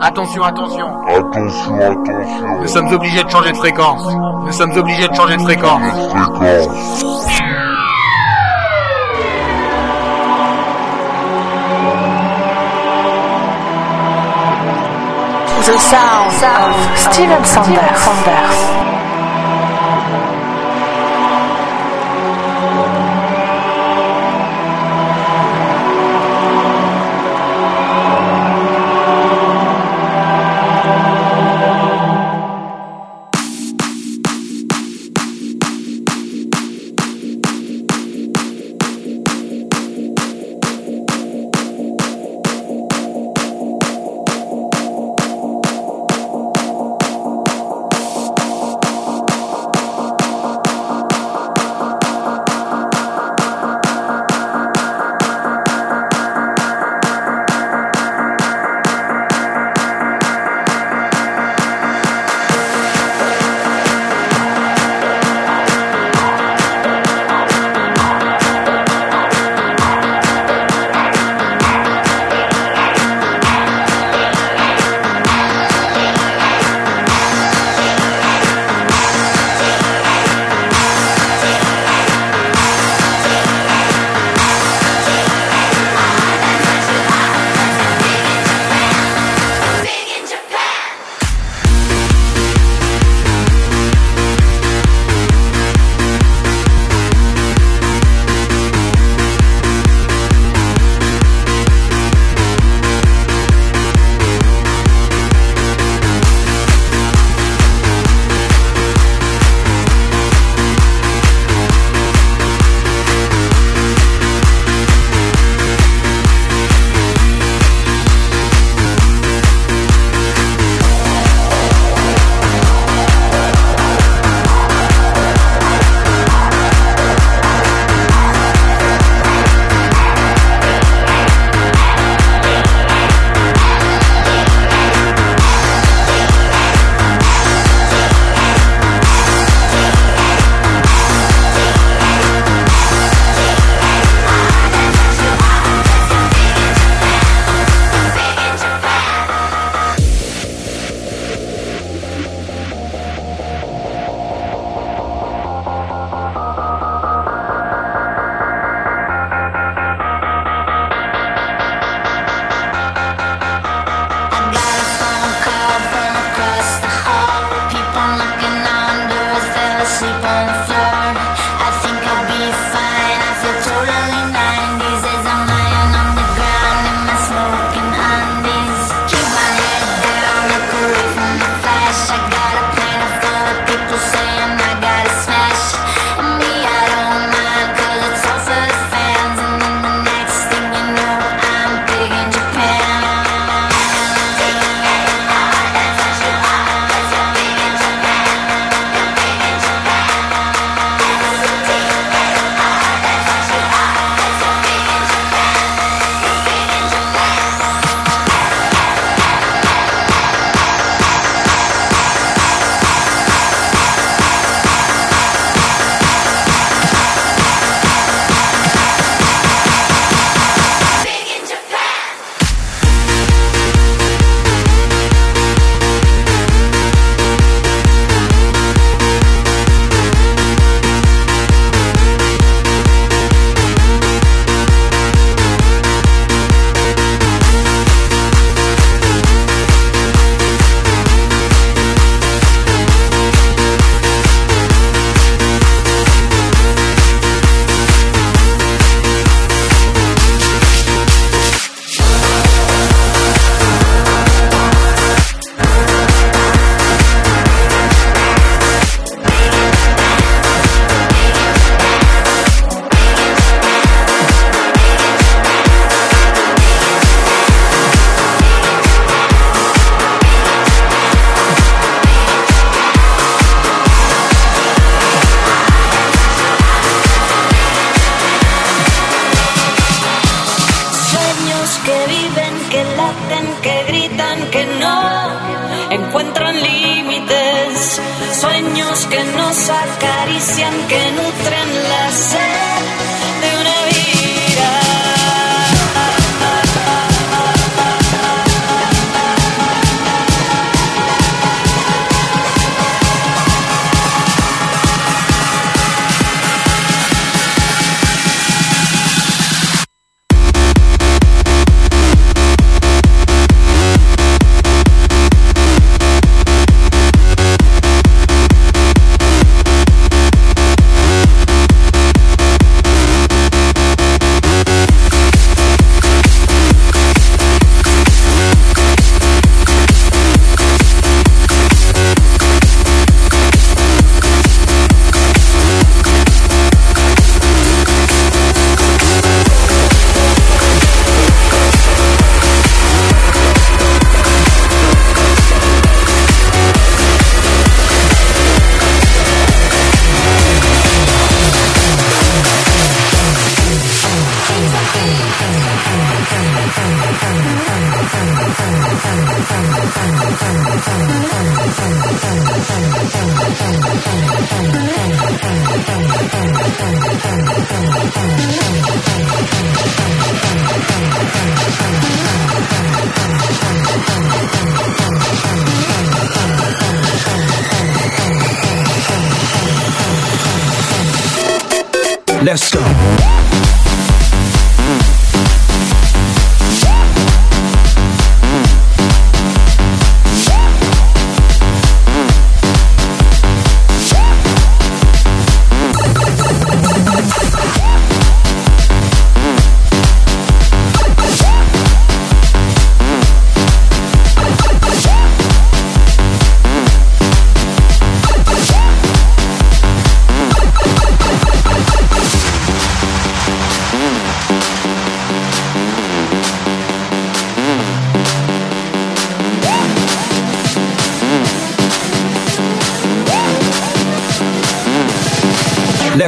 Attention, attention. Attention, attention. Nous sommes obligés de changer de fréquence. Nous sommes obligés de changer de fréquence. Fréquence. The sound of Steven Sanders.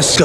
Let's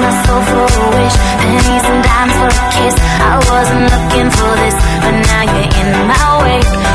my soul for a wish Pennies and dimes for a kiss. I wasn't looking for this But now you're in my way.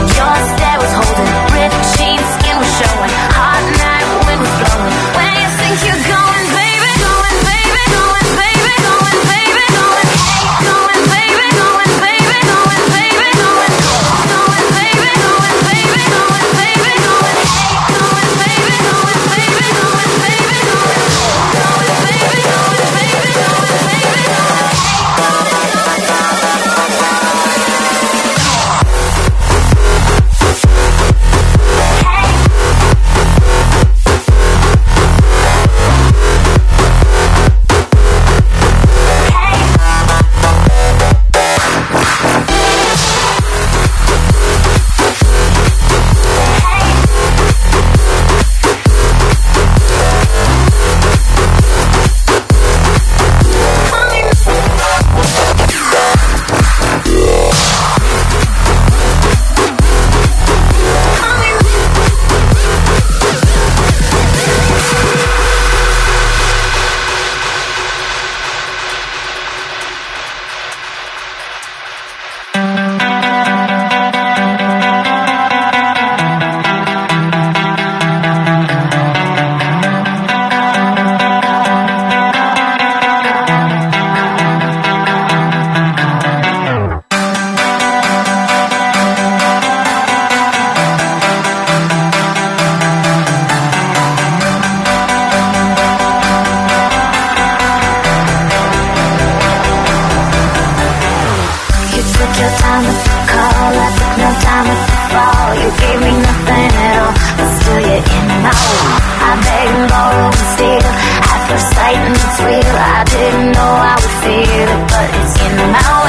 fall. You gave me nothing at all, but still you're in my wall. I beg and borrow and steal. At first sight, and it's real. I didn't know I would feel it, but it's in my. out.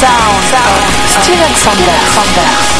Sound of Steven Sander. ten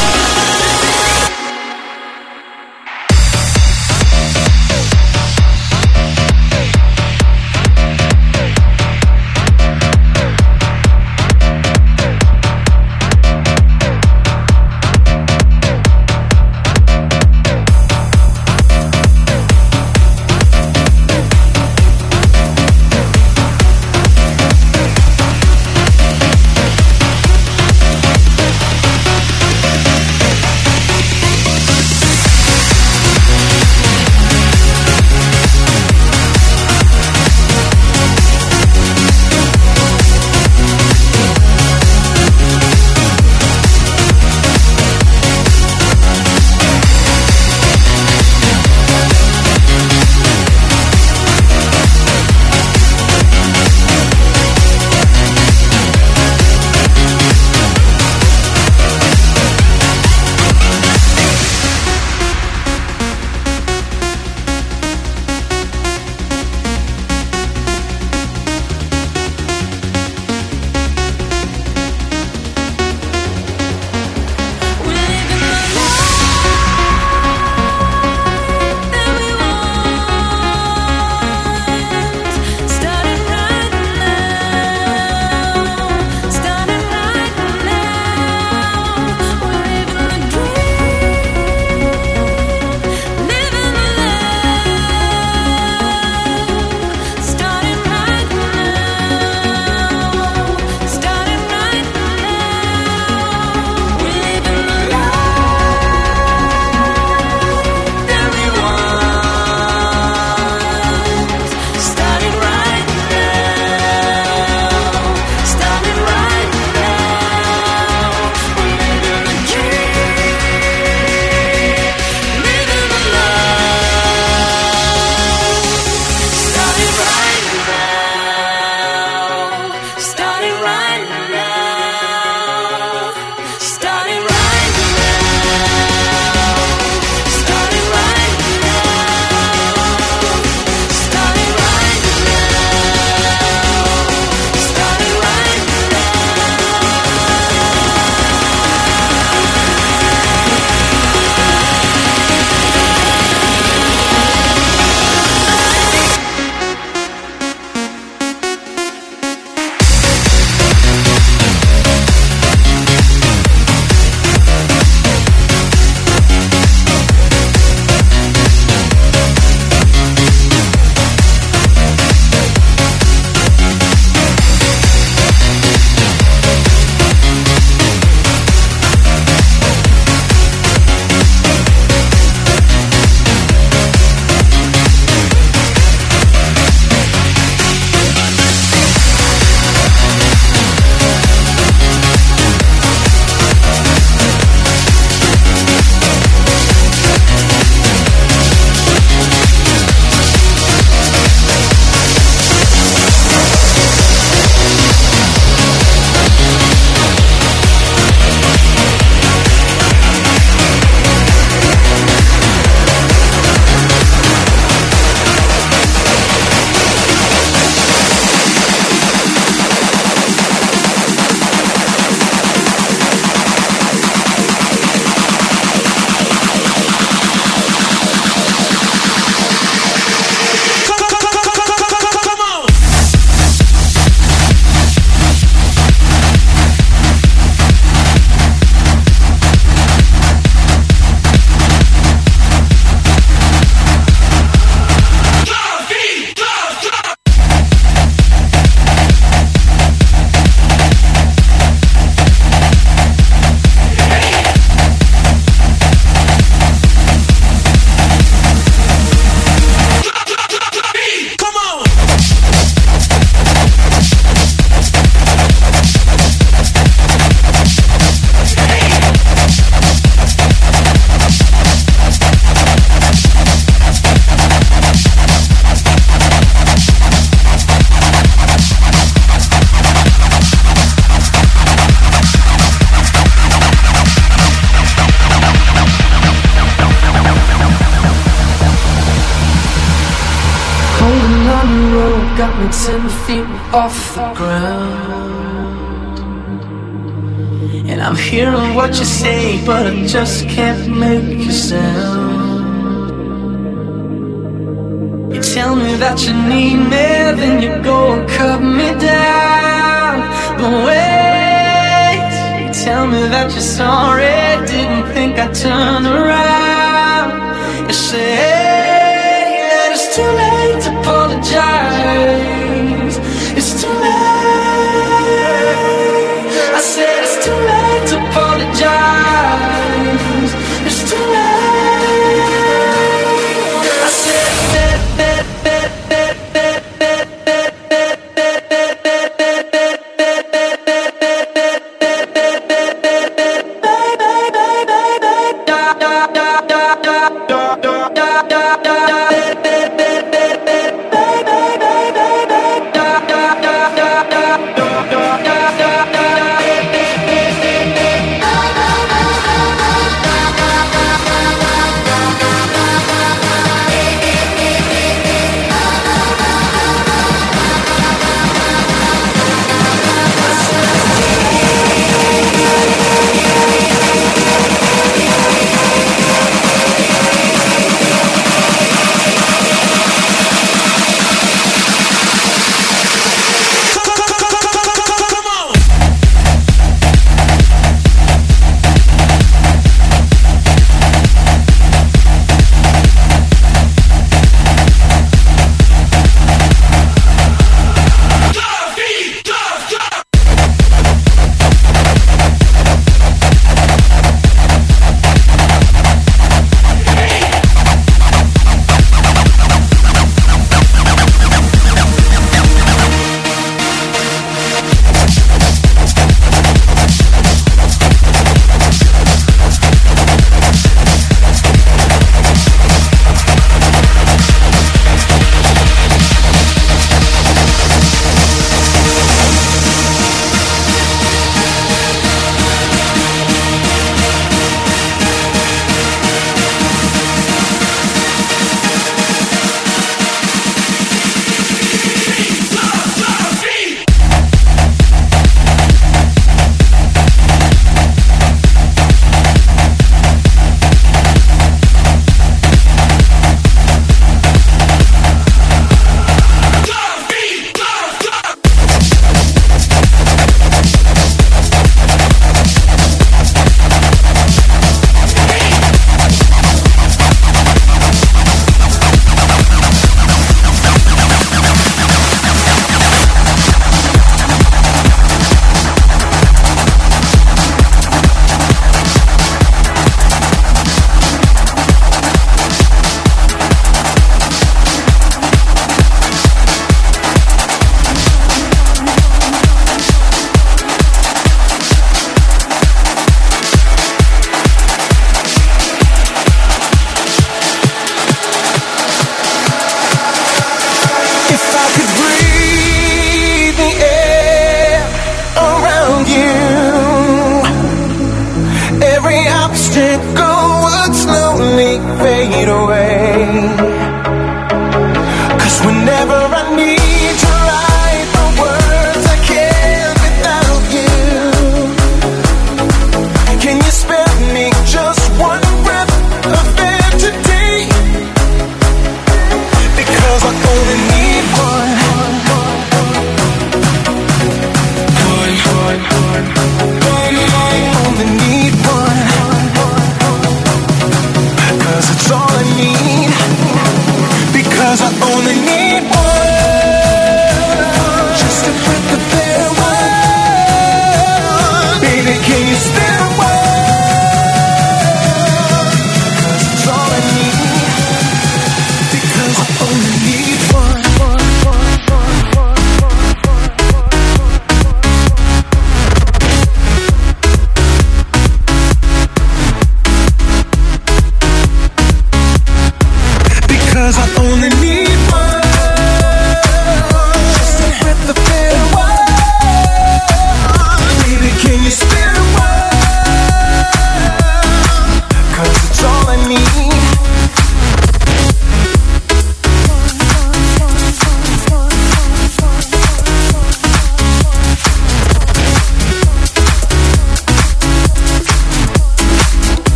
just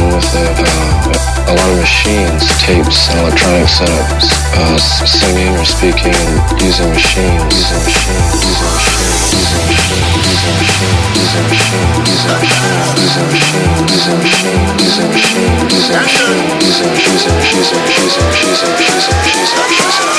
one with a, uh, a lot of machines, tapes, and electronic setups, uh, singing or speaking and using machines, using machines, using machines, using machines, using machines, using machines, using machines, using machines, using machines, using machines, using machines, using machines, using machines, using machines, using machines, using machines, using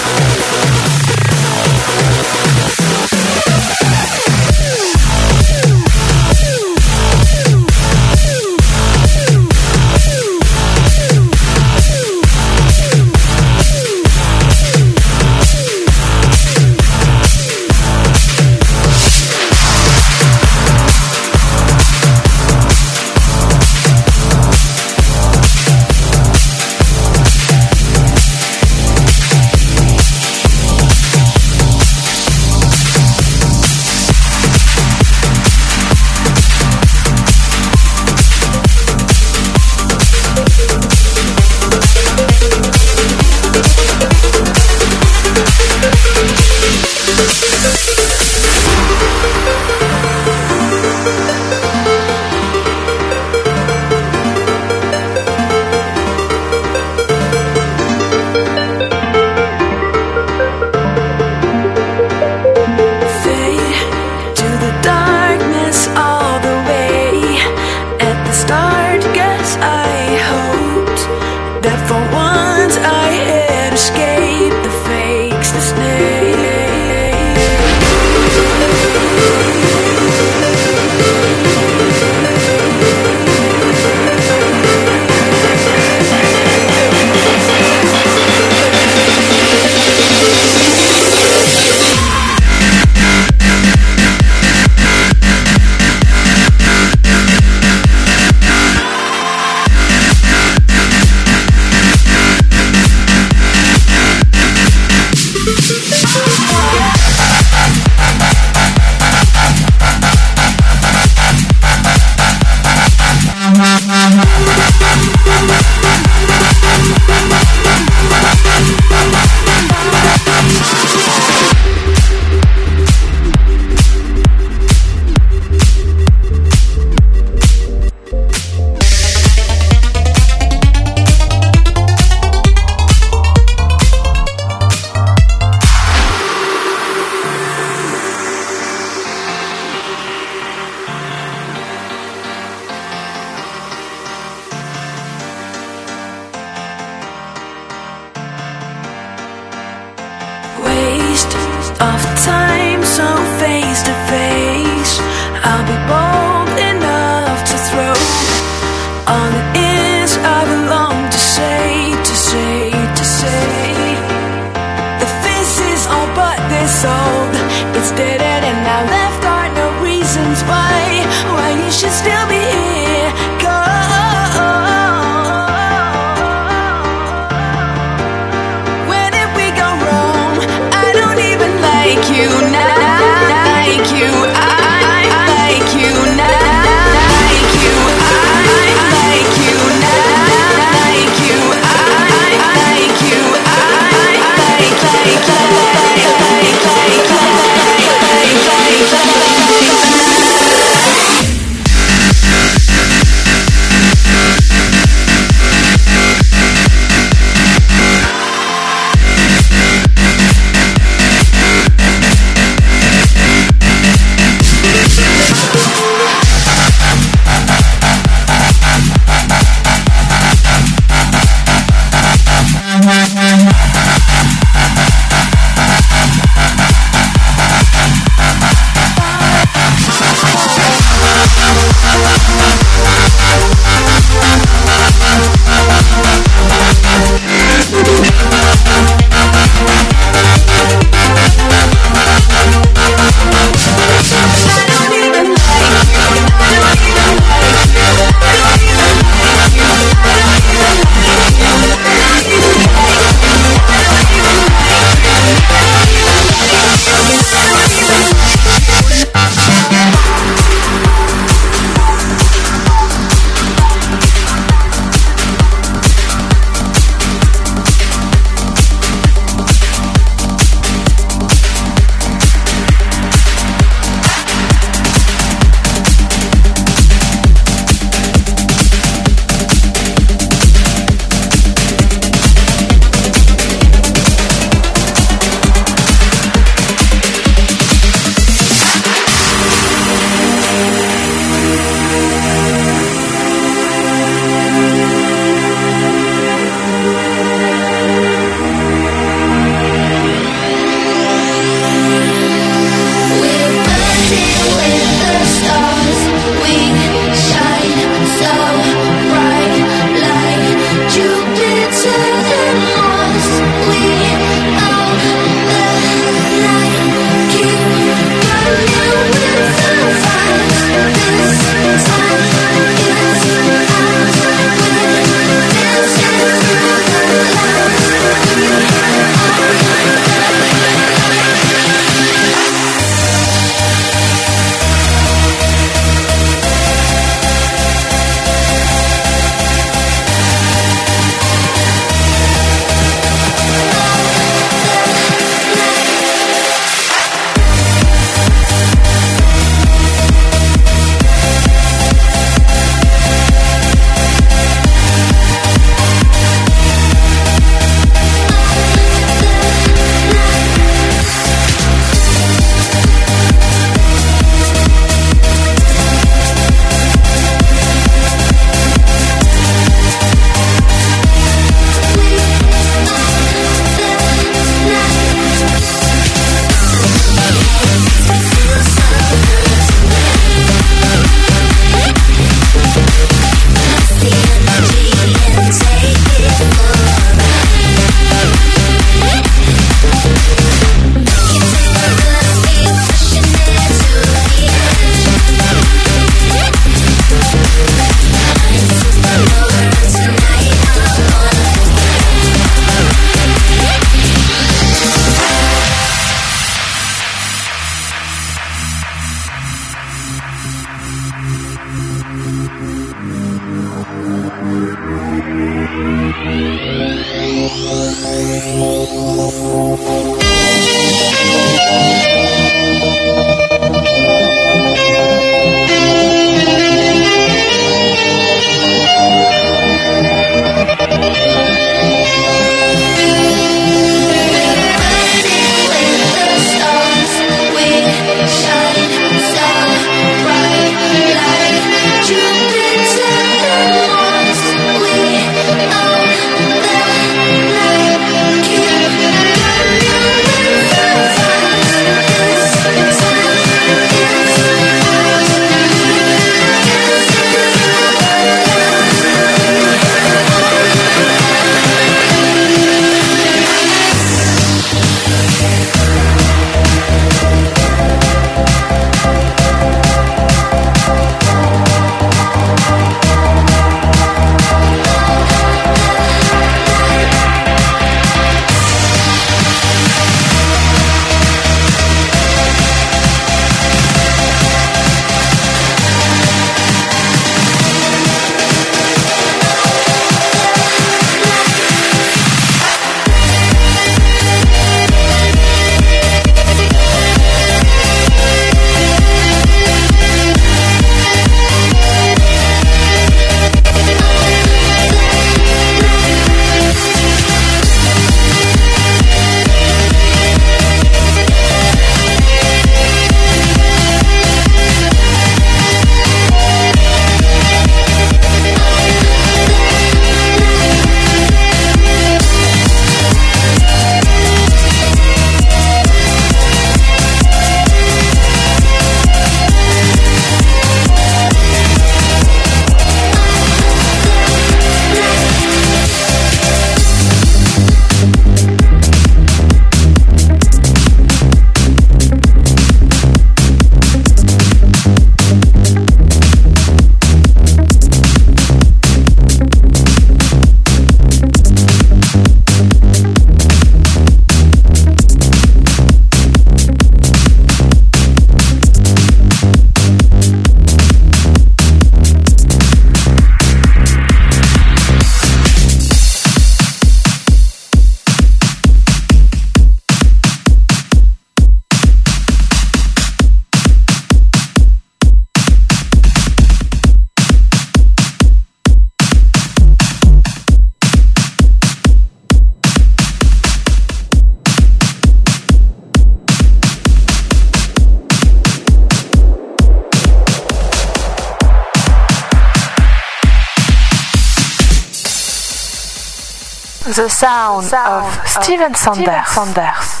The sound of Steven Sanders.